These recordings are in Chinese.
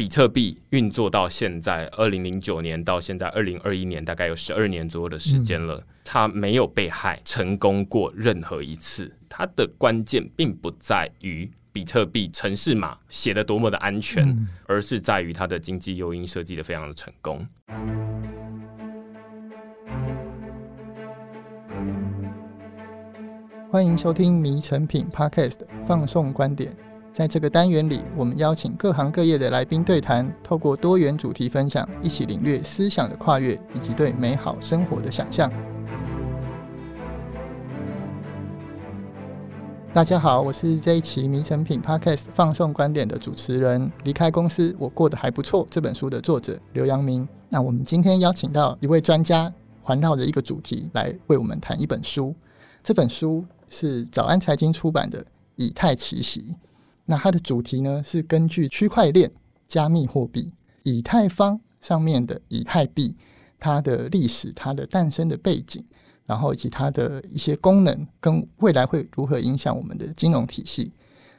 比特币运作到现在，二零零九年到现在二零二一年，大概有十二年左右的时间了。它没有被害成功过任何一次。它的关键并不在于比特币程式码写的多么的安全，而是在于它的经济诱因设计的非常的成功。欢迎收听《迷成品 Podcast》放送观点。在这个单元里，我们邀请各行各业的来宾对谈，透过多元主题分享，一起领略思想的跨越以及对美好生活的想象。大家好，我是这一期《迷成品 Podcast》放送观点的主持人。离开公司，我过得还不错。这本书的作者刘阳明。那我们今天邀请到一位专家，环绕着一个主题来为我们谈一本书。这本书是早安财经出版的《以太奇袭》。那它的主题呢，是根据区块链、加密货币、以太坊上面的以太币，它的历史、它的诞生的背景，然后以及它的一些功能，跟未来会如何影响我们的金融体系。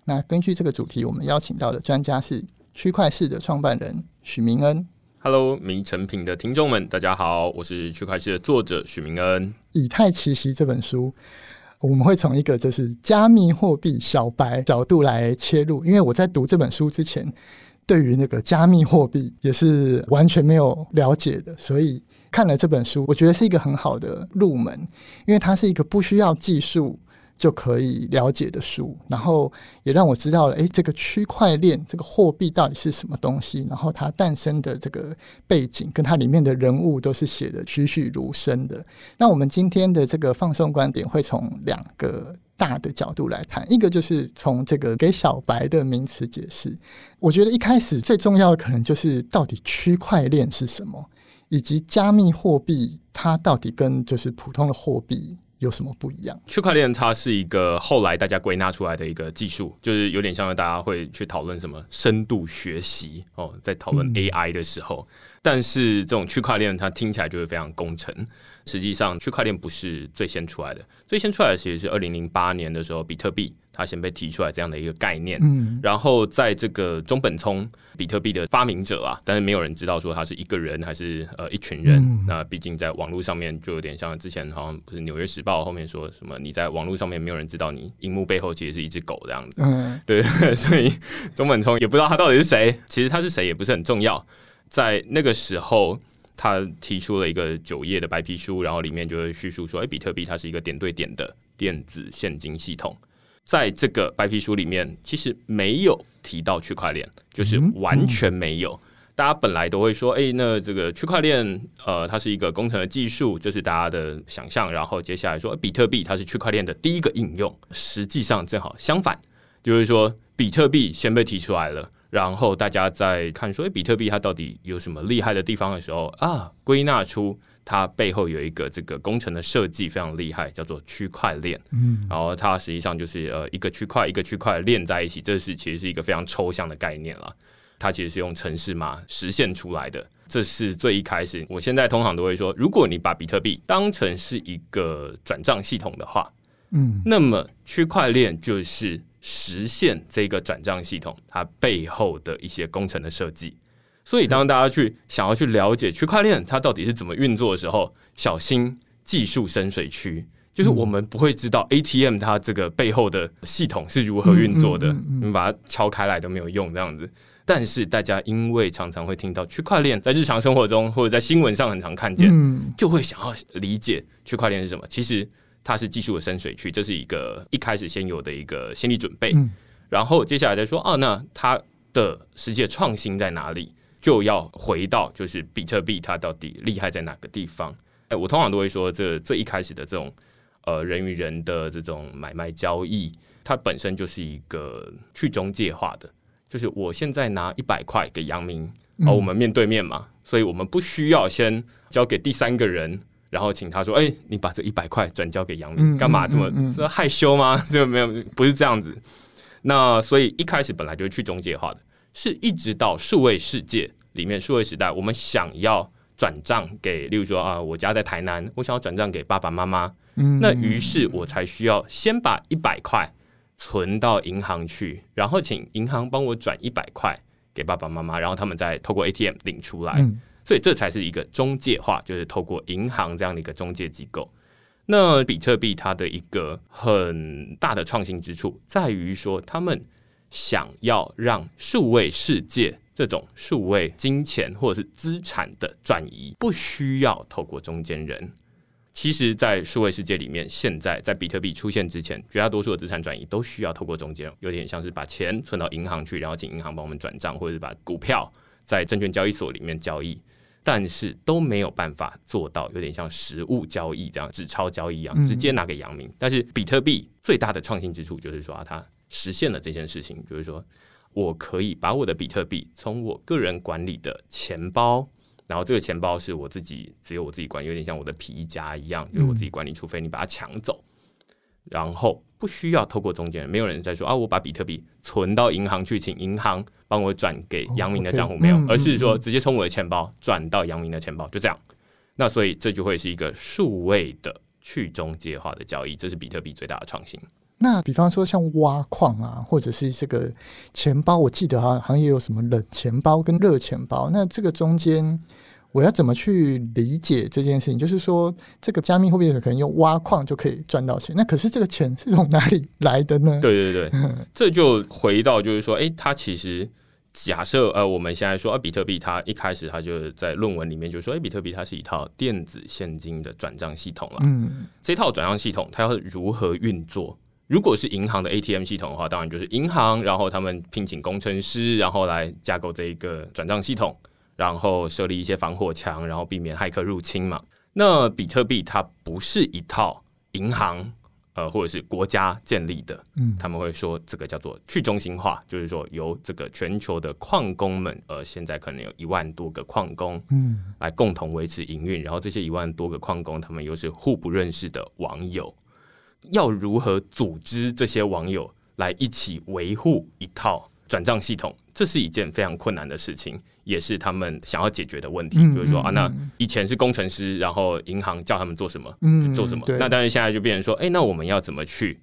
那根据这个主题，我们邀请到的专家是区块市的创办人许明恩。Hello，迷成品的听众们，大家好，我是区块势的作者许明恩。《以太奇袭》这本书。我们会从一个就是加密货币小白角度来切入，因为我在读这本书之前，对于那个加密货币也是完全没有了解的，所以看了这本书，我觉得是一个很好的入门，因为它是一个不需要技术。就可以了解的书，然后也让我知道了，诶，这个区块链这个货币到底是什么东西，然后它诞生的这个背景跟它里面的人物都是写得栩栩如生的。那我们今天的这个放送观点会从两个大的角度来谈，一个就是从这个给小白的名词解释。我觉得一开始最重要的可能就是到底区块链是什么，以及加密货币它到底跟就是普通的货币。有什么不一样？区块链它是一个后来大家归纳出来的一个技术，就是有点像大家会去讨论什么深度学习哦，在讨论 AI 的时候。嗯但是这种区块链它听起来就会非常工程，实际上区块链不是最先出来的，最先出来的其实是二零零八年的时候，比特币它先被提出来这样的一个概念。嗯，然后在这个中本聪，比特币的发明者啊，但是没有人知道说他是一个人还是呃一群人。嗯、那毕竟在网络上面就有点像之前好像不是《纽约时报》后面说什么你在网络上面没有人知道你荧幕背后其实是一只狗这样子。嗯，对，所以中本聪也不知道他到底是谁，其实他是谁也不是很重要。在那个时候，他提出了一个九页的白皮书，然后里面就会叙述说：“哎，比特币它是一个点对点的电子现金系统。”在这个白皮书里面，其实没有提到区块链，就是完全没有。大家本来都会说：“哎，那这个区块链，呃，它是一个工程的技术，这是大家的想象。”然后接下来说，比特币它是区块链的第一个应用。实际上正好相反，就是说比特币先被提出来了。然后大家在看说，诶，比特币它到底有什么厉害的地方的时候啊，归纳出它背后有一个这个工程的设计非常厉害，叫做区块链。嗯，然后它实际上就是呃一个区块一个区块链在一起，这是其实是一个非常抽象的概念了。它其实是用城市码实现出来的，这是最一开始。我现在通常都会说，如果你把比特币当成是一个转账系统的话，嗯，那么区块链就是。实现这个转账系统，它背后的一些工程的设计。所以，当大家去想要去了解区块链它到底是怎么运作的时候，小心技术深水区。就是我们不会知道 ATM 它这个背后的系统是如何运作的，你把它敲开来都没有用这样子。但是，大家因为常常会听到区块链在日常生活中或者在新闻上很常看见，就会想要理解区块链是什么。其实。它是技术的深水区，这是一个一开始先有的一个心理准备，嗯、然后接下来再说啊，那它的实际创新在哪里？就要回到就是比特币它到底厉害在哪个地方？哎，我通常都会说，这最一开始的这种呃人与人的这种买卖交易，它本身就是一个去中介化的，就是我现在拿一百块给杨明，而我们面对面嘛，所以我们不需要先交给第三个人。然后请他说：“哎、欸，你把这一百块转交给杨明，干嘛这么、害羞吗？这个没有，不是这样子。那所以一开始本来就是去中介化的，是一直到数位世界里面，数位时代，我们想要转账给，例如说啊，我家在台南，我想要转账给爸爸妈妈，嗯、那于是我才需要先把一百块存到银行去，然后请银行帮我转一百块给爸爸妈妈，然后他们再透过 ATM 领出来。嗯、所以这才是一个中介化，就是透过银行这样的一个中介机构。那比特币它的一个很大的创新之处，在于说他们想要让数位世界这种数位金钱或者是资产的转移，不需要透过中间人。其实，在数位世界里面，现在在比特币出现之前，绝大多数的资产转移都需要透过中间，有点像是把钱存到银行去，然后请银行帮我们转账，或者是把股票在证券交易所里面交易，但是都没有办法做到有点像实物交易这样纸钞交易一样，直接拿给阳明。但是比特币最大的创新之处就是说，它实现了这件事情，就是说我可以把我的比特币从我个人管理的钱包。然后这个钱包是我自己，只有我自己管，有点像我的皮夹一样，就是我自己管理，除非你把它抢走。然后不需要透过中间人，没有人在说啊，我把比特币存到银行去，请银行帮我转给杨明的账户，没有，而是说直接从我的钱包转到杨明的钱包，就这样。那所以这就会是一个数位的去中介化的交易，这是比特币最大的创新。那比方说像挖矿啊，或者是这个钱包，我记得好像也有什么冷钱包跟热钱包。那这个中间我要怎么去理解这件事情？就是说，这个加密货币可能用挖矿就可以赚到钱，那可是这个钱是从哪里来的呢？对 对对，这就回到就是说，诶，它其实假设呃，我们现在说，比特币它一开始它就在论文里面就说，诶，比特币它是一套电子现金的转账系统了。嗯，这套转账系统它要如何运作？如果是银行的 ATM 系统的话，当然就是银行，然后他们聘请工程师，然后来架构这一个转账系统，然后设立一些防火墙，然后避免骇客入侵嘛。那比特币它不是一套银行呃或者是国家建立的，嗯，他们会说这个叫做去中心化，就是说由这个全球的矿工们，呃，现在可能有一万多个矿工，嗯，来共同维持营运，然后这些一万多个矿工，他们又是互不认识的网友。要如何组织这些网友来一起维护一套转账系统？这是一件非常困难的事情，也是他们想要解决的问题。嗯、就是说啊，那以前是工程师，然后银行叫他们做什么，嗯、就做什么。那当然现在就变成说，哎，那我们要怎么去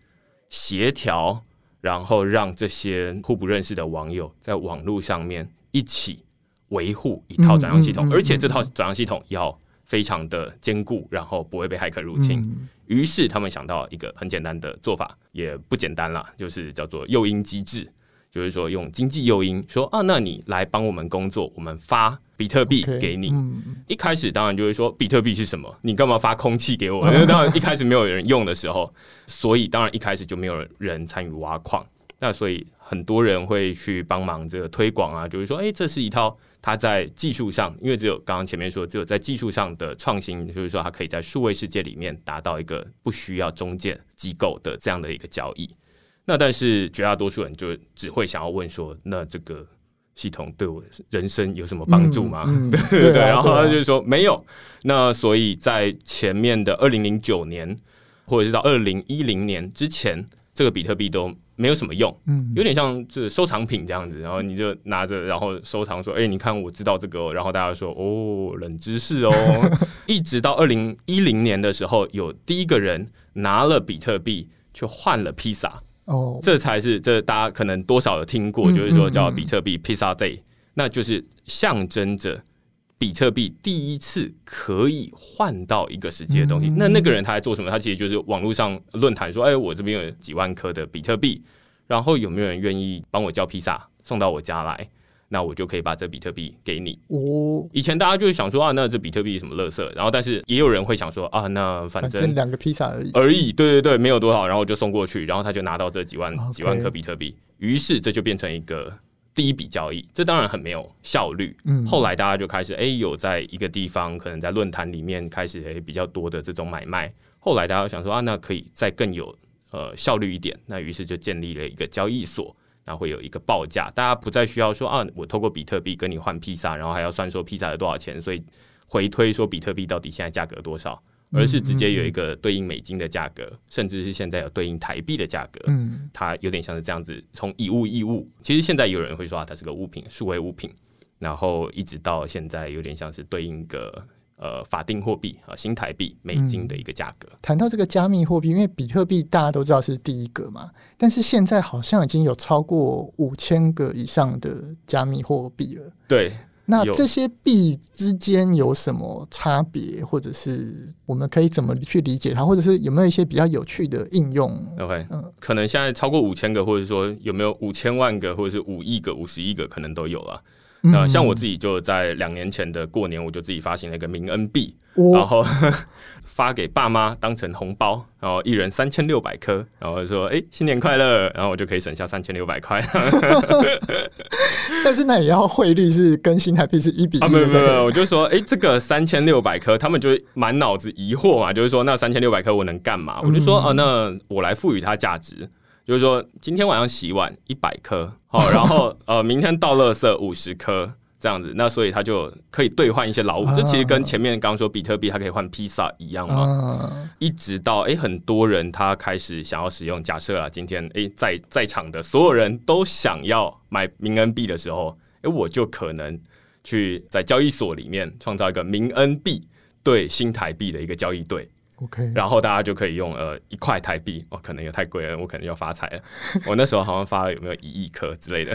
协调，然后让这些互不认识的网友在网络上面一起维护一套转账系统，而且这套转账系统要。非常的坚固，然后不会被骇客入侵。嗯、于是他们想到一个很简单的做法，也不简单啦，就是叫做诱因机制，就是说用经济诱因，说啊，那你来帮我们工作，我们发比特币给你。Okay, 嗯、一开始当然就会说，比特币是什么？你干嘛发空气给我？因为当然一开始没有人用的时候，所以当然一开始就没有人参与挖矿。那所以很多人会去帮忙这个推广啊，就是说，哎，这是一套。它在技术上，因为只有刚刚前面说，只有在技术上的创新，就是说它可以在数位世界里面达到一个不需要中介机构的这样的一个交易。那但是绝大多数人就只会想要问说，那这个系统对我人生有什么帮助吗？嗯 嗯、对对对。然后他就说没有。那所以在前面的二零零九年，或者是到二零一零年之前，这个比特币都。没有什么用，嗯，有点像这收藏品这样子，然后你就拿着，然后收藏说，哎，你看我知道这个哦，然后大家说，哦，冷知识哦，一直到二零一零年的时候，有第一个人拿了比特币去换了披萨，哦，这才是这大家可能多少有听过，就是说叫比特币 Pizza Day，那就是象征着。比特币第一次可以换到一个实际的东西，那那个人他在做什么？他其实就是网络上论坛说：“哎，我这边有几万颗的比特币，然后有没有人愿意帮我叫披萨送到我家来？那我就可以把这比特币给你。”哦，以前大家就是想说啊，那这比特币什么垃圾？然后但是也有人会想说啊，那反正两个披萨而已而已，对对对，没有多少，然后就送过去，然后他就拿到这几万几万颗比特币，于是这就变成一个。第一笔交易，这当然很没有效率。嗯，后来大家就开始，哎，有在一个地方，可能在论坛里面开始，哎，比较多的这种买卖。后来大家想说啊，那可以再更有呃效率一点，那于是就建立了一个交易所，那会有一个报价，大家不再需要说啊，我透过比特币跟你换披萨，然后还要算说披萨有多少钱，所以回推说比特币到底现在价格多少。而是直接有一个对应美金的价格，嗯嗯嗯，甚至是现在有对应台币的价格。嗯，它有点像是这样子，从以物易物。其实现在有人会说啊它是个物品，数位物品。然后一直到现在，有点像是对应个呃法定货币啊新台币美金的一个价格。谈、嗯、到这个加密货币，因为比特币大家都知道是第一个嘛，但是现在好像已经有超过五千个以上的加密货币了。对。那这些币之间有什么差别，或者是我们可以怎么去理解它，或者是有没有一些比较有趣的应用？OK，嗯，可能现在超过五千个，或者说有没有五千万个，或者是五亿个、五十亿个，可能都有了。那、嗯、像我自己就在两年前的过年，我就自己发行了一个明恩币，哦、然后 发给爸妈当成红包，然后一人三千六百颗，然后说：“哎、欸，新年快乐！” 然后我就可以省下三千六百块。但是那也要汇率是跟新台币是一比一啊？没有没有没有，我就说：“哎、欸，这个三千六百颗，他们就满脑子疑惑嘛，就是说那三千六百颗我能干嘛？”我就说：“哦、嗯啊，那我来赋予它价值。”就是说，今天晚上洗碗一百颗，好，然后 呃，明天倒垃圾五十颗，这样子，那所以他就可以兑换一些劳务，这其实跟前面刚刚说比特币它可以换披萨一样嘛。一直到哎、欸，很多人他开始想要使用，假设啊，今天哎、欸，在在场的所有人都想要买明恩币的时候，哎、欸，我就可能去在交易所里面创造一个明恩币对新台币的一个交易对。OK，然后大家就可以用呃一块台币哦，可能也太贵了，我可能要发财了。我那时候好像发了有没有一亿颗之类的，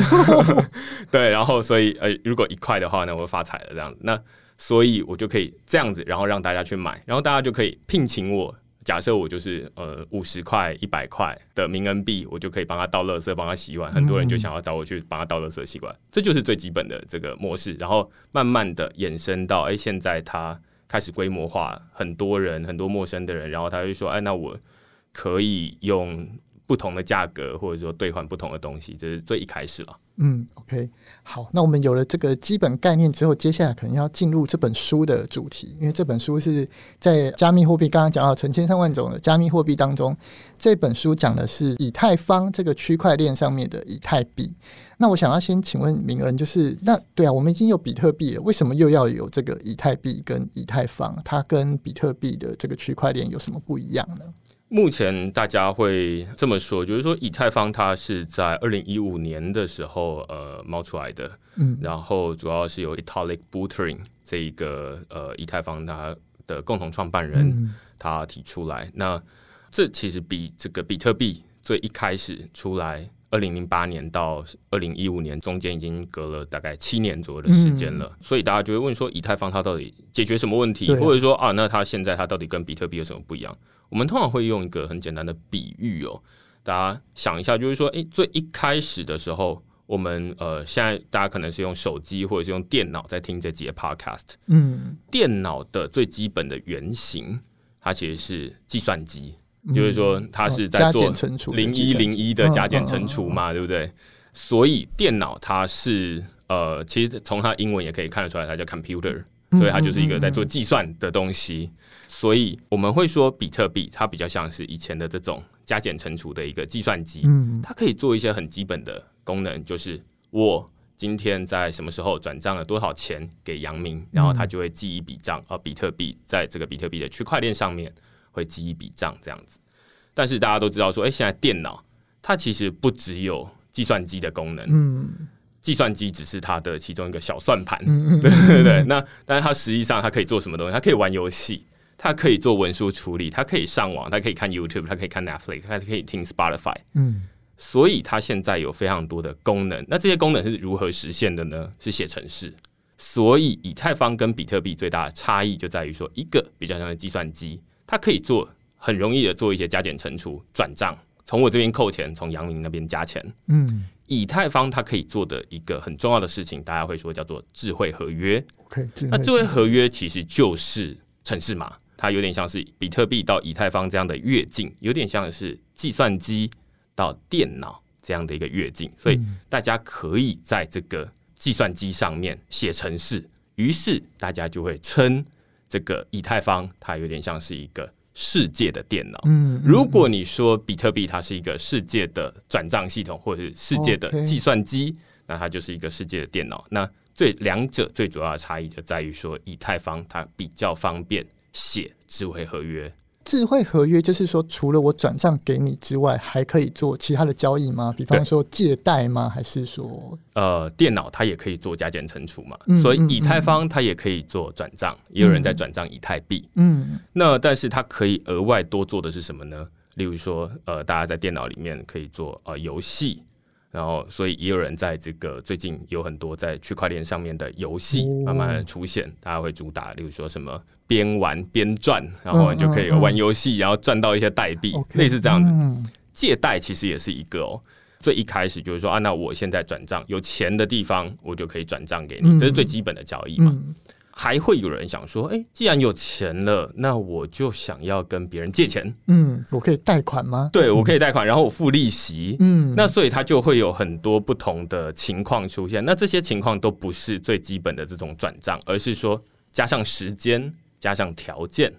对，然后所以呃如果一块的话呢，我就发财了这样子。那所以我就可以这样子，然后让大家去买，然后大家就可以聘请我。假设我就是呃五十块、一百块的明恩币，我就可以帮他倒垃圾，帮他洗碗。很多人就想要找我去帮他倒垃圾、洗碗，这就是最基本的这个模式。然后慢慢的延伸到哎现在他。开始规模化，很多人，很多陌生的人，然后他就说：“哎，那我可以用不同的价格，或者说兑换不同的东西。”这是最一开始了。嗯，OK，好，那我们有了这个基本概念之后，接下来可能要进入这本书的主题，因为这本书是在加密货币，刚刚讲到成千上万种的加密货币当中，这本书讲的是以太坊这个区块链上面的以太币。那我想要先请问明恩，就是那对啊，我们已经有比特币了，为什么又要有这个以太币跟以太坊？它跟比特币的这个区块链有什么不一样呢？目前大家会这么说，就是说以太坊它是在二零一五年的时候呃冒出来的，嗯，然后主要是由 Vitalik Buterin 这一个呃以太坊它的共同创办人他提出来，嗯、那这其实比这个比特币最一开始出来。二零零八年到二零一五年中间已经隔了大概七年左右的时间了，嗯、所以大家就会问说，以太坊它到底解决什么问题，或者说啊，那它现在它到底跟比特币有什么不一样？我们通常会用一个很简单的比喻哦，大家想一下，就是说，诶，最一开始的时候，我们呃，现在大家可能是用手机或者是用电脑在听这节 podcast，嗯，电脑的最基本的原型，它其实是计算机。就是说，它是在做零一零一的加减乘除嘛，对不对？所以电脑它是呃，其实从它英文也可以看得出来，它叫 computer，所以它就是一个在做计算的东西。所以我们会说，比特币它比较像是以前的这种加减乘除的一个计算机，它可以做一些很基本的功能，就是我今天在什么时候转账了多少钱给杨明，然后他就会记一笔账，啊，比特币在这个比特币的区块链上面。会记一笔账这样子，但是大家都知道说，哎，现在电脑它其实不只有计算机的功能，嗯，计算机只是它的其中一个小算盘，嗯、对对对。那但是它实际上它可以做什么东西？它可以玩游戏，它可以做文书处理，它可以上网，它可以看 YouTube，它可以看 Netflix，它可以听 Spotify，嗯，所以它现在有非常多的功能。那这些功能是如何实现的呢？是写程式。所以以太坊跟比特币最大的差异就在于说，一个比较像是计算机。它可以做很容易的做一些加减乘除、转账，从我这边扣钱，从杨明那边加钱。嗯，以太坊它可以做的一个很重要的事情，大家会说叫做智慧合约。OK，那智慧合约其实就是城市码，它有点像是比特币到以太坊这样的跃进，有点像是计算机到电脑这样的一个跃进，所以大家可以在这个计算机上面写程式，于是大家就会称。这个以太坊它有点像是一个世界的电脑。嗯，如果你说比特币它是一个世界的转账系统，或者是世界的计算机，那它就是一个世界的电脑。那最两者最主要的差异就在于说，以太坊它比较方便写智慧合约，智慧合约就是说，除了我转账给你之外，还可以做其他的交易吗？比方说借贷吗？还是说，呃，电脑它也可以做加减乘除嘛？嗯、所以以太坊它也可以做转账，嗯、也有人在转账以太币。嗯，那但是它可以额外多做的是什么呢？例如说，呃，大家在电脑里面可以做呃游戏。然后，所以也有人在这个最近有很多在区块链上面的游戏慢慢的出现，大家会主打，例如说什么边玩边赚，然后你就可以玩游戏，然后赚到一些代币，类似这样子。借贷其实也是一个哦，最一开始就是说啊，那我现在转账有钱的地方，我就可以转账给你，这是最基本的交易嘛。还会有人想说，哎、欸，既然有钱了，那我就想要跟别人借钱。嗯，我可以贷款吗？对，我可以贷款，然后我付利息。嗯，那所以他就会有很多不同的情况出现。那这些情况都不是最基本的这种转账，而是说加上时间，加上条件。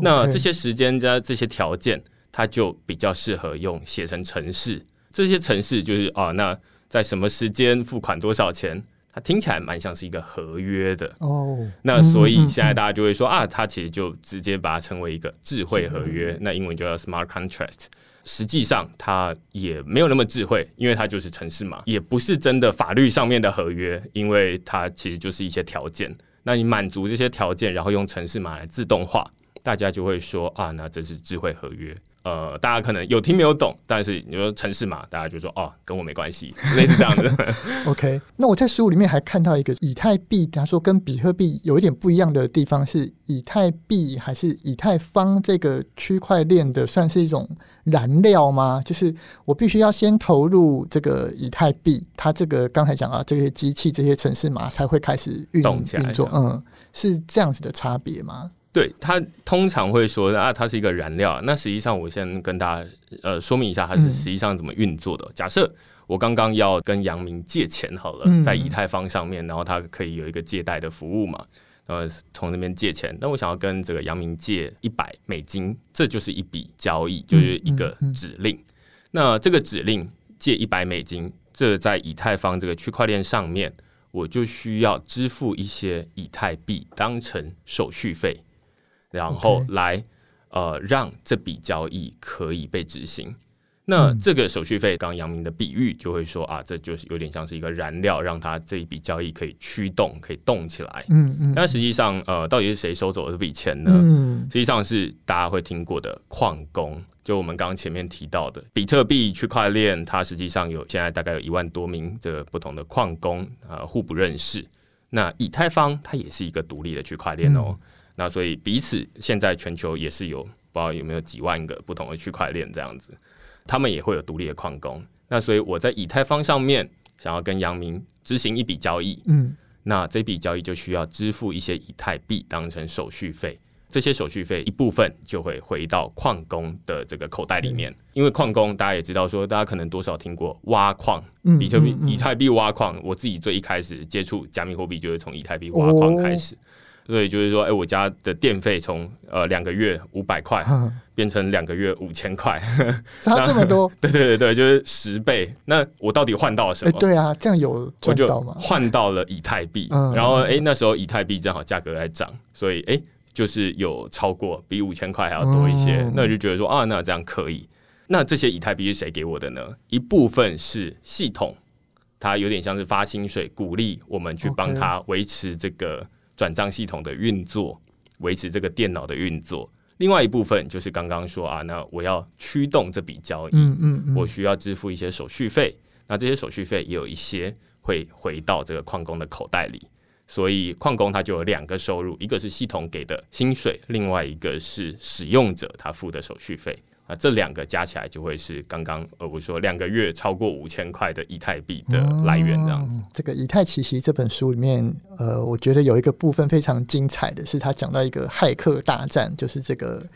那这些时间加这些条件，它就比较适合用写成程式。这些程式就是啊，那在什么时间付款多少钱？听起来蛮像是一个合约的哦，那所以现在大家就会说啊，它其实就直接把它称为一个智慧合约，那英文就叫 smart contract。实际上它也没有那么智慧，因为它就是城市码，也不是真的法律上面的合约，因为它其实就是一些条件。那你满足这些条件，然后用城市码来自动化，大家就会说啊，那这是智慧合约。呃，大家可能有听没有懂，但是你说城市嘛，大家就说哦，跟我没关系，类似这样的。OK，那我在书里面还看到一个以太币，他说跟比特币有一点不一样的地方是，以太币还是以太坊这个区块链的算是一种燃料吗？就是我必须要先投入这个以太币，它这个刚才讲啊，这些机器这些城市嘛才会开始运动运作，嗯，是这样子的差别吗？对，它通常会说啊，它是一个燃料。那实际上，我先跟大家呃说明一下，它是实际上怎么运作的。嗯、假设我刚刚要跟杨明借钱好了，在以太坊上面，然后它可以有一个借贷的服务嘛，然后从那边借钱。那我想要跟这个杨明借一百美金，这就是一笔交易，就是一个指令。那这个指令借一百美金，这在以太坊这个区块链上面，我就需要支付一些以太币当成手续费。然后来.呃，让这笔交易可以被执行。那这个手续费，刚刚阳明的比喻就会说啊，这就是有点像是一个燃料，让它这一笔交易可以驱动，可以动起来。嗯嗯。但实际上，呃，到底是谁收走了这笔钱呢？嗯。实际上是大家会听过的矿工，就我们刚刚前面提到的比特币区块链，它实际上有现在大概有一万多名这个不同的矿工啊，呃，互不认识。那以太坊它也是一个独立的区块链哦。嗯那所以彼此现在全球也是有不知道有没有几万个不同的区块链这样子，他们也会有独立的矿工。那所以我在以太坊上面想要跟杨明执行一笔交易，嗯，那这笔交易就需要支付一些以太币当成手续费，这些手续费一部分就会回到矿工的这个口袋里面，因为矿工大家也知道说，大家可能多少听过挖矿，比特币、以太币挖矿，我自己最一开始接触加密货币就是从以太币挖矿开始。所以就是说，哎、欸，我家的电费从呃两个月五百块 变成两个月五千块，差这么多？对对对对，就是十倍。那我到底换到了什么？欸、对啊，这样有赚到吗？换到了以太币，嗯、然后哎、欸，那时候以太币正好价格在涨，所以哎、欸，就是有超过比五千块还要多一些。嗯、那我就觉得说啊，那这样可以。那这些以太币是谁给我的呢？一部分是系统，它有点像是发薪水，鼓励我们去帮他维持这个。转账系统的运作，维持这个电脑的运作。另外一部分就是刚刚说啊，那我要驱动这笔交易，嗯嗯嗯，我需要支付一些手续费。那这些手续费也有一些会回到这个矿工的口袋里，所以矿工他就有两个收入，一个是系统给的薪水，另外一个是使用者他付的手续费。啊，这两个加起来就会是刚刚呃，我说两个月超过五千块的以太币的来源这样子。这个《以太奇袭》这本书里面，呃，我觉得有一个部分非常精彩的是，他讲到一个骇客大战，就是这个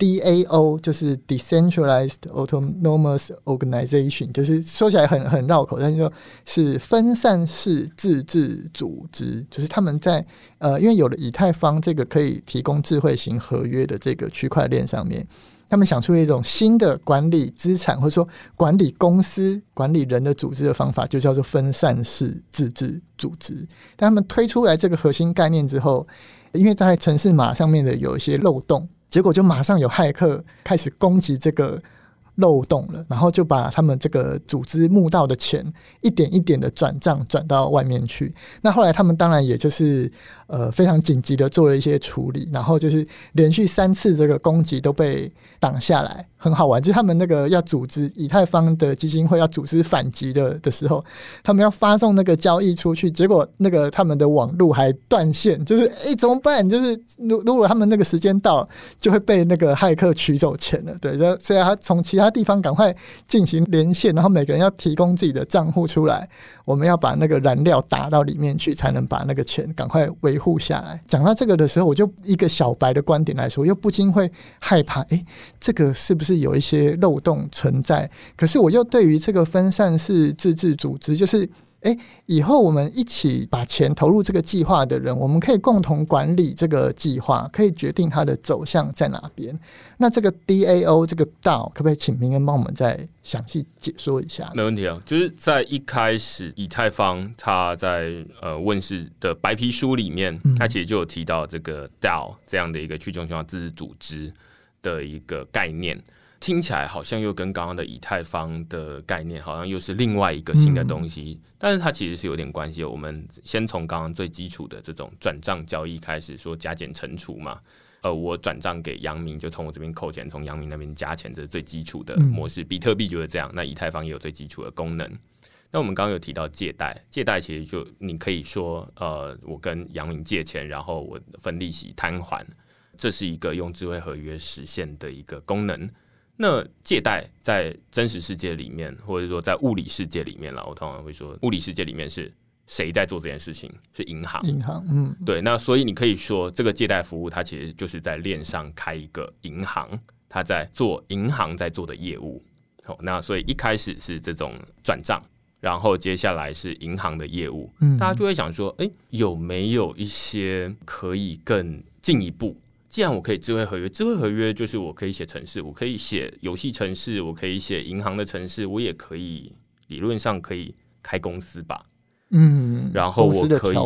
DAO，就是 Decentralized Autonomous Organization，就是说起来很很绕口，但是说是分散式自治组织，就是他们在呃，因为有了以太坊这个可以提供智慧型合约的这个区块链上面。他们想出一种新的管理资产，或者说管理公司、管理人的组织的方法，就叫做分散式自治组织。但他们推出来这个核心概念之后，因为在城市码上面的有一些漏洞，结果就马上有骇客开始攻击这个。漏洞了，然后就把他们这个组织募到的钱一点一点的转账转到外面去。那后来他们当然也就是呃非常紧急的做了一些处理，然后就是连续三次这个攻击都被挡下来。很好玩，就是他们那个要组织以太坊的基金会要组织反击的的时候，他们要发送那个交易出去，结果那个他们的网路还断线，就是哎、怎么办？就是如如果他们那个时间到，就会被那个骇客取走钱了。对，所以他从其他地方赶快进行连线，然后每个人要提供自己的账户出来，我们要把那个燃料打到里面去，才能把那个钱赶快维护下来。讲到这个的时候，我就一个小白的观点来说，又不禁会害怕，哎、这个是不是？是有一些漏洞存在，可是我又对于这个分散式自治组织，就是诶，以后我们一起把钱投入这个计划的人，我们可以共同管理这个计划，可以决定它的走向在哪边。那这个 DAO 这个 DAO 可不可以请明恩帮我们再详细解说一下？没问题啊，就是在一开始以太坊它在呃问世的白皮书里面，它其实就有提到这个 DAO 这样的一个去中心化自治组织的一个概念。听起来好像又跟刚刚的以太坊的概念好像又是另外一个新的东西，嗯、但是它其实是有点关系。我们先从刚刚最基础的这种转账交易开始说加减乘除嘛，呃，我转账给杨明，就从我这边扣钱，从杨明那边加钱，这是最基础的模式。嗯、比特币就是这样，那以太坊也有最基础的功能。那我们刚刚有提到借贷，借贷其实就你可以说，呃，我跟杨明借钱，然后我分利息摊还，这是一个用智慧合约实现的一个功能。那借贷在真实世界里面，或者说在物理世界里面了，我通常会说，物理世界里面是谁在做这件事情？是银行。银行，嗯，对。那所以你可以说，这个借贷服务它其实就是在链上开一个银行，它在做银行在做的业务。好，那所以一开始是这种转账，然后接下来是银行的业务。嗯，大家就会想说，诶，有没有一些可以更进一步？既然我可以智慧合约，智慧合约就是我可以写城市，我可以写游戏城市，我可以写银行的城市，我也可以理论上可以开公司吧，嗯，然后我可以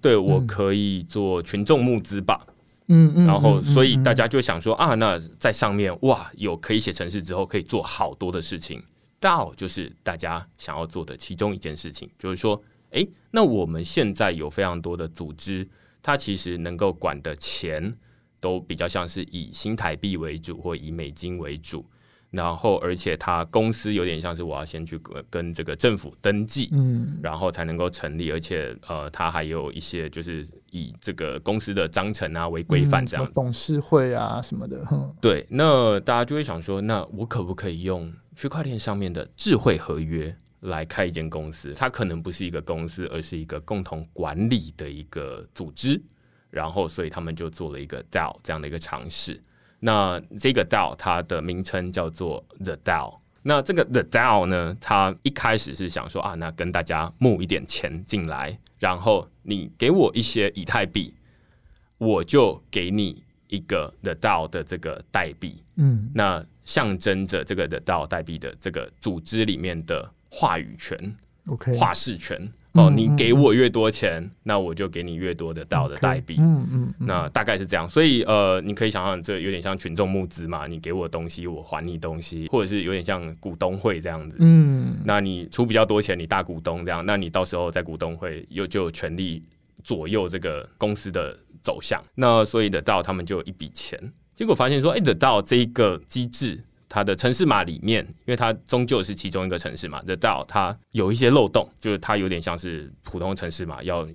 对我可以做群众募资吧，嗯嗯，然后所以大家就想说啊，那在上面哇，有可以写城市之后可以做好多的事情，DAO 就是大家想要做的其中一件事情，就是说，诶，那我们现在有非常多的组织，它其实能够管的钱。都比较像是以新台币为主，或以美金为主，然后而且它公司有点像是我要先去跟这个政府登记，嗯，然后才能够成立，而且呃，它还有一些就是以这个公司的章程啊为规范这样，董事会啊什么的，哼，对，那大家就会想说，那我可不可以用区块链上面的智慧合约来开一间公司？它可能不是一个公司，而是一个共同管理的一个组织。然后，所以他们就做了一个 DAO 这样的一个尝试。那这个 DAO 它的名称叫做 The DAO。那这个 The DAO 呢，它一开始是想说啊，那跟大家募一点钱进来，然后你给我一些以太币，我就给你一个 The DAO 的这个代币。嗯，那象征着这个 The DAO 代币的这个组织里面的话语权，OK，话事权。哦，你给我越多钱，那我就给你越多的 DAO 的代币。嗯嗯，嗯那大概是这样。所以呃，你可以想象，这有点像群众募资嘛，你给我东西，我还你东西，或者是有点像股东会这样子。嗯，那你出比较多钱，你大股东这样，那你到时候在股东会又就有权利左右这个公司的走向。那所以的 DAO 他们就有一笔钱，结果发现说，哎、欸，的 DAO 这一个机制。它的城市码里面，因为它终究是其中一个城市嘛，The DAO 它有一些漏洞，就是它有点像是普通城市码。要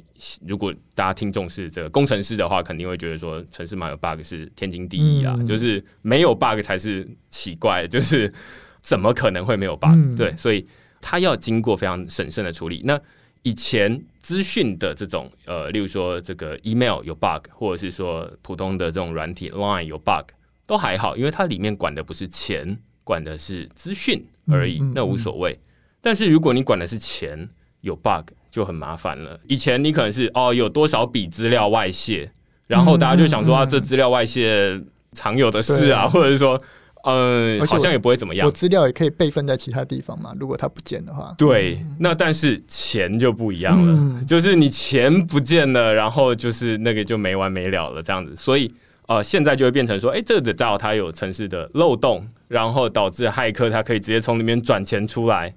如果大家听众是这个工程师的话，肯定会觉得说城市码有 bug 是天经地义啊，嗯、就是没有 bug 才是奇怪，就是怎么可能会没有 bug？、嗯、对，所以它要经过非常审慎的处理。那以前资讯的这种呃，例如说这个 email 有 bug，或者是说普通的这种软体 line 有 bug。都还好，因为它里面管的不是钱，管的是资讯而已，那无所谓。但是如果你管的是钱，有 bug 就很麻烦了。以前你可能是哦，有多少笔资料外泄，然后大家就想说啊，这资料外泄常有的事啊，或者是说，嗯，好像也不会怎么样。我资料也可以备份在其他地方嘛，如果它不见的话。对，那但是钱就不一样了，就是你钱不见了，然后就是那个就没完没了了这样子，所以。呃，现在就会变成说，哎，这个的 DAO 它有城市的漏洞，然后导致骇客他可以直接从里面转钱出来。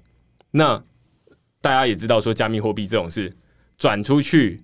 那大家也知道说，加密货币这种事转出去，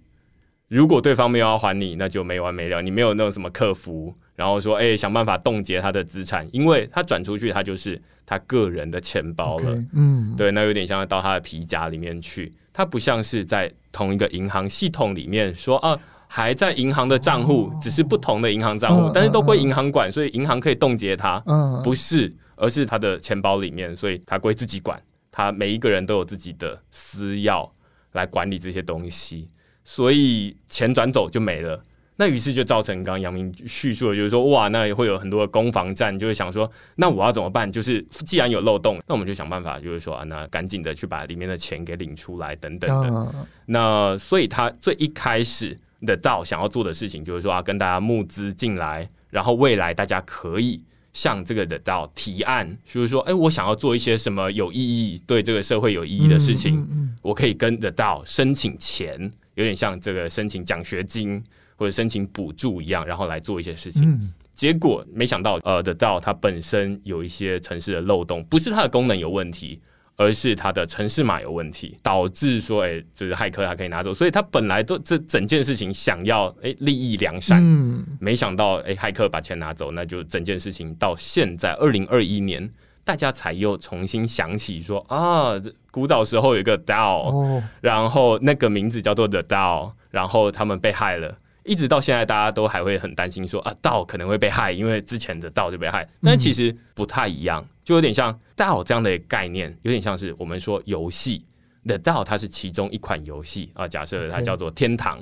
如果对方没有要还你，那就没完没了。你没有那种什么客服，然后说，哎，想办法冻结他的资产，因为他转出去，他就是他个人的钱包了。Okay, 嗯，对，那有点像到他的皮夹里面去，他不像是在同一个银行系统里面说啊。还在银行的账户，只是不同的银行账户，但是都归银行管，所以银行可以冻结它。不是，而是他的钱包里面，所以他归自己管。他每一个人都有自己的私钥来管理这些东西，所以钱转走就没了。那于是就造成刚刚杨明叙述的，就是说，哇，那也会有很多的攻防战，就是想说，那我要怎么办？就是既然有漏洞，那我们就想办法，就是说啊，那赶紧的去把里面的钱给领出来，等等的。那所以他最一开始。的 DAO 想要做的事情就是说，啊跟大家募资进来，然后未来大家可以向这个的 DAO 提案，就是说，哎，我想要做一些什么有意义、对这个社会有意义的事情，我可以跟 The DAO 申请钱，有点像这个申请奖学金或者申请补助一样，然后来做一些事情。结果没想到，呃，The DAO 它本身有一些城市的漏洞，不是它的功能有问题。而是它的城市码有问题，导致说，哎、欸，就是骇客他可以拿走，所以他本来都这整件事情想要，哎、欸，利益良善，嗯，没想到，哎、欸，骇客把钱拿走，那就整件事情到现在二零二一年，大家才又重新想起说，啊，古早时候有一个 DAO，哦，然后那个名字叫做 The DAO，然后他们被害了。一直到现在，大家都还会很担心说啊，DAO 可能会被害，因为之前的 DAO 就被害。但其实不太一样，就有点像 DAO 这样的概念，有点像是我们说游戏的 DAO，它是其中一款游戏啊。假设它叫做天堂.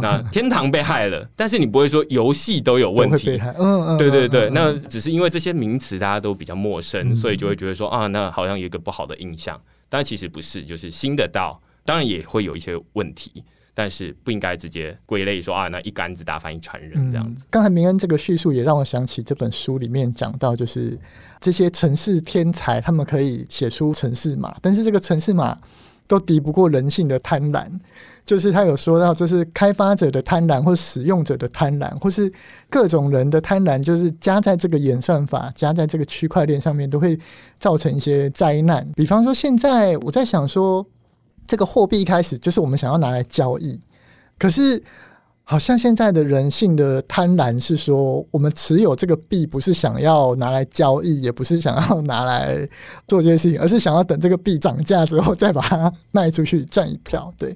那天堂被害了，但是你不会说游戏都有问题。嗯，对对对，那只是因为这些名词大家都比较陌生，所以就会觉得说啊，那好像有一个不好的印象。但其实不是，就是新的 DAO 当然也会有一些问题。但是不应该直接归类说啊，那一竿子打翻一船人这样子。刚、嗯、才明恩这个叙述也让我想起这本书里面讲到，就是这些城市天才，他们可以写出城市码，但是这个城市码都敌不过人性的贪婪。就是他有说到，就是开发者的贪婪，或使用者的贪婪，或是各种人的贪婪，就是加在这个演算法，加在这个区块链上面，都会造成一些灾难。比方说，现在我在想说。这个货币一开始就是我们想要拿来交易，可是好像现在的人性的贪婪是说，我们持有这个币不是想要拿来交易，也不是想要拿来做这些事情，而是想要等这个币涨价之后再把它卖出去赚一票。对，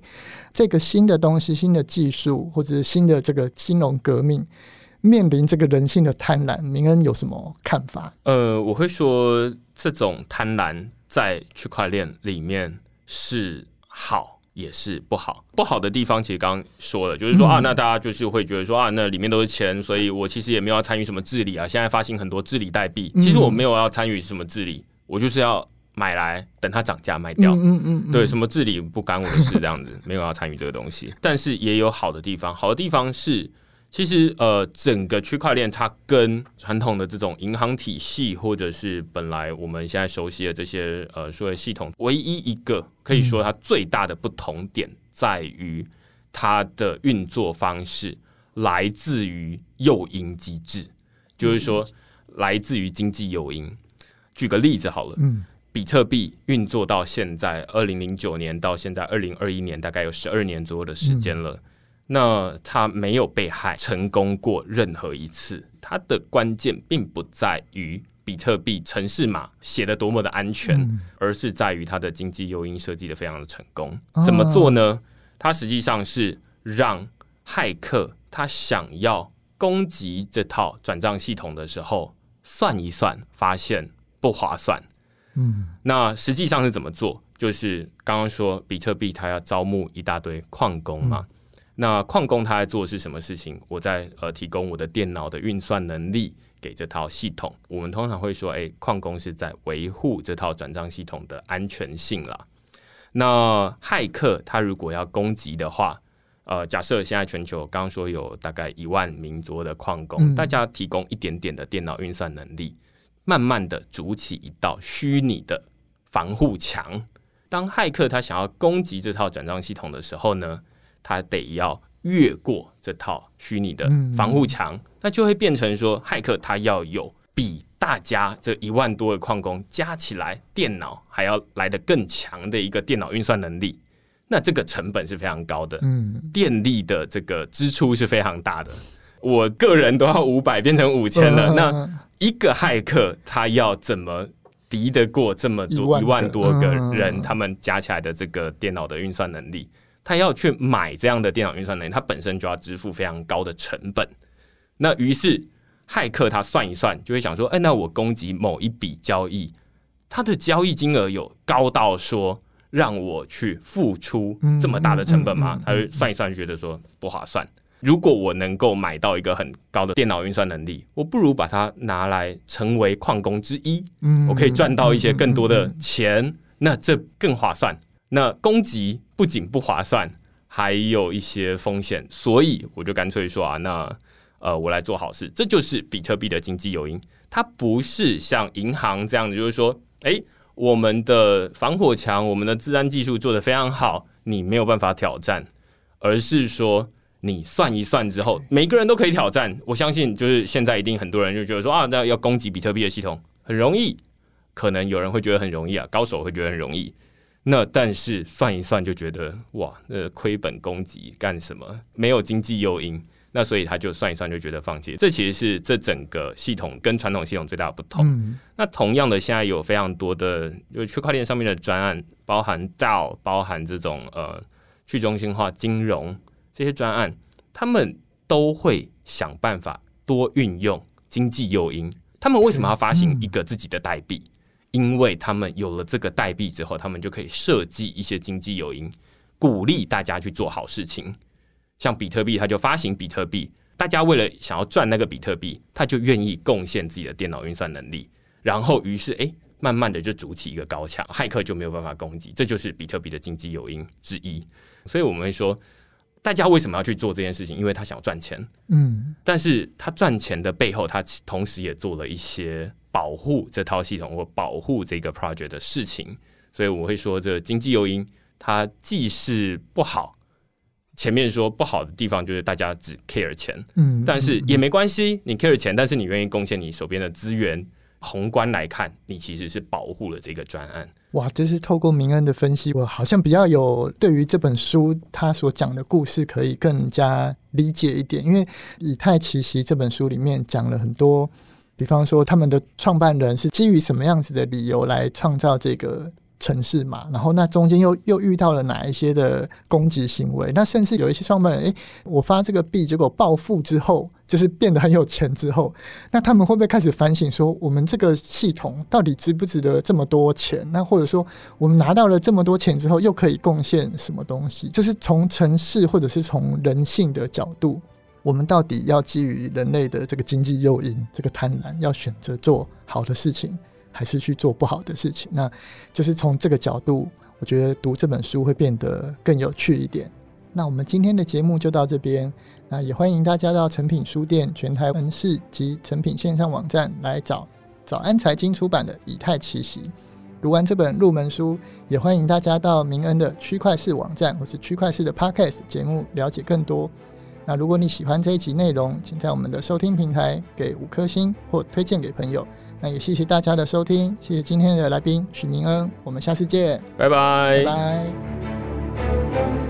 这个新的东西、新的技术或者新的这个金融革命，面临这个人性的贪婪，明恩有什么看法？呃，我会说这种贪婪在区块链里面是。好也是不好，不好的地方其实刚刚说了，就是说啊，那大家就是会觉得说啊，那里面都是钱，所以我其实也没有要参与什么治理啊。现在发行很多治理代币，其实我没有要参与什么治理，我就是要买来等它涨价卖掉。嗯嗯，对，什么治理不干我的事，这样子没有要参与这个东西。但是也有好的地方，好的地方是。其实，呃，整个区块链它跟传统的这种银行体系，或者是本来我们现在熟悉的这些呃数位系统，唯一一个可以说它最大的不同点，在于它的运作方式来自于诱因机制，就是说来自于经济诱因。举个例子好了，嗯，比特币运作到现在，二零零九年到现在二零二一年，大概有十二年左右的时间了。那他没有被害成功过任何一次，它的关键并不在于比特币城市码写的多么的安全，嗯、而是在于它的经济诱因设计的非常的成功。怎么做呢？它实际上是让骇客他想要攻击这套转账系统的时候，算一算发现不划算。嗯，那实际上是怎么做？就是刚刚说比特币它要招募一大堆矿工嘛。嗯那矿工他在做的是什么事情？我在呃提供我的电脑的运算能力给这套系统。我们通常会说，诶，矿工是在维护这套转账系统的安全性啦。那骇客他如果要攻击的话，呃，假设现在全球刚刚说有大概一万名左右的矿工，嗯、大家提供一点点的电脑运算能力，慢慢的筑起一道虚拟的防护墙。当骇客他想要攻击这套转账系统的时候呢，他得要越过这套虚拟的防护墙，嗯、那就会变成说，骇客他要有比大家这一万多个矿工加起来电脑还要来得更强的一个电脑运算能力。那这个成本是非常高的，嗯，电力的这个支出是非常大的。我个人都要五百变成五千了，那一个骇客他要怎么敌得过这么多一万多个人，他们加起来的这个电脑的运算能力？他要去买这样的电脑运算能力，他本身就要支付非常高的成本。那于是骇客他算一算，就会想说：哎，那我攻击某一笔交易，它的交易金额有高到说。让我去付出这么大的成本吗？他就算一算，觉得说不划算。如果我能够买到一个很高的电脑运算能力，我不如把它拿来成为矿工之一。我可以赚到一些更多的钱，那这更划算。那攻击不仅不划算，还有一些风险，所以我就干脆说啊，那呃，我来做好事。这就是比特币的经济诱因，它不是像银行这样子，就是说，诶。我们的防火墙，我们的治安技术做得非常好，你没有办法挑战，而是说你算一算之后，每个人都可以挑战。我相信，就是现在一定很多人就觉得说啊，那要攻击比特币的系统很容易，可能有人会觉得很容易啊，高手会觉得很容易。那但是算一算就觉得哇，那亏本攻击干什么？没有经济诱因。那所以他就算一算就觉得放弃，这其实是这整个系统跟传统系统最大的不同。嗯、那同样的，现在有非常多的就区块链上面的专案，包含 DAO，包含这种呃去中心化金融这些专案，他们都会想办法多运用经济诱因。他们为什么要发行一个自己的代币？嗯、因为他们有了这个代币之后，他们就可以设计一些经济诱因，鼓励大家去做好事情。像比特币，它就发行比特币，大家为了想要赚那个比特币，他就愿意贡献自己的电脑运算能力，然后于是诶，慢慢的就筑起一个高墙，骇客就没有办法攻击，这就是比特币的经济诱因之一。所以我们会说，大家为什么要去做这件事情？因为他想赚钱，嗯，但是他赚钱的背后，他同时也做了一些保护这套系统或保护这个 project 的事情。所以我会说，这经济诱因它既是不好。前面说不好的地方就是大家只 care 钱，嗯，但是也没关系，你 care 钱，但是你愿意贡献你手边的资源，宏观来看，你其实是保护了这个专案。哇，就是透过明恩的分析，我好像比较有对于这本书他所讲的故事可以更加理解一点，因为以太奇袭这本书里面讲了很多，比方说他们的创办人是基于什么样子的理由来创造这个。城市嘛，然后那中间又又遇到了哪一些的攻击行为？那甚至有一些创办人，诶，我发这个币，结果暴富之后，就是变得很有钱之后，那他们会不会开始反省说，我们这个系统到底值不值得这么多钱？那或者说，我们拿到了这么多钱之后，又可以贡献什么东西？就是从城市或者是从人性的角度，我们到底要基于人类的这个经济诱因，这个贪婪，要选择做好的事情？还是去做不好的事情，那就是从这个角度，我觉得读这本书会变得更有趣一点。那我们今天的节目就到这边，那也欢迎大家到诚品书店全台门市及诚品线上网站来找早安财经出版的《以太奇袭》。读完这本入门书，也欢迎大家到明恩的区块势网站或是区块势的 Podcast 节目了解更多。那如果你喜欢这一集内容，请在我们的收听平台给五颗星或推荐给朋友。那也谢谢大家的收听，谢谢今天的来宾许明恩，我们下次见，拜拜，拜拜。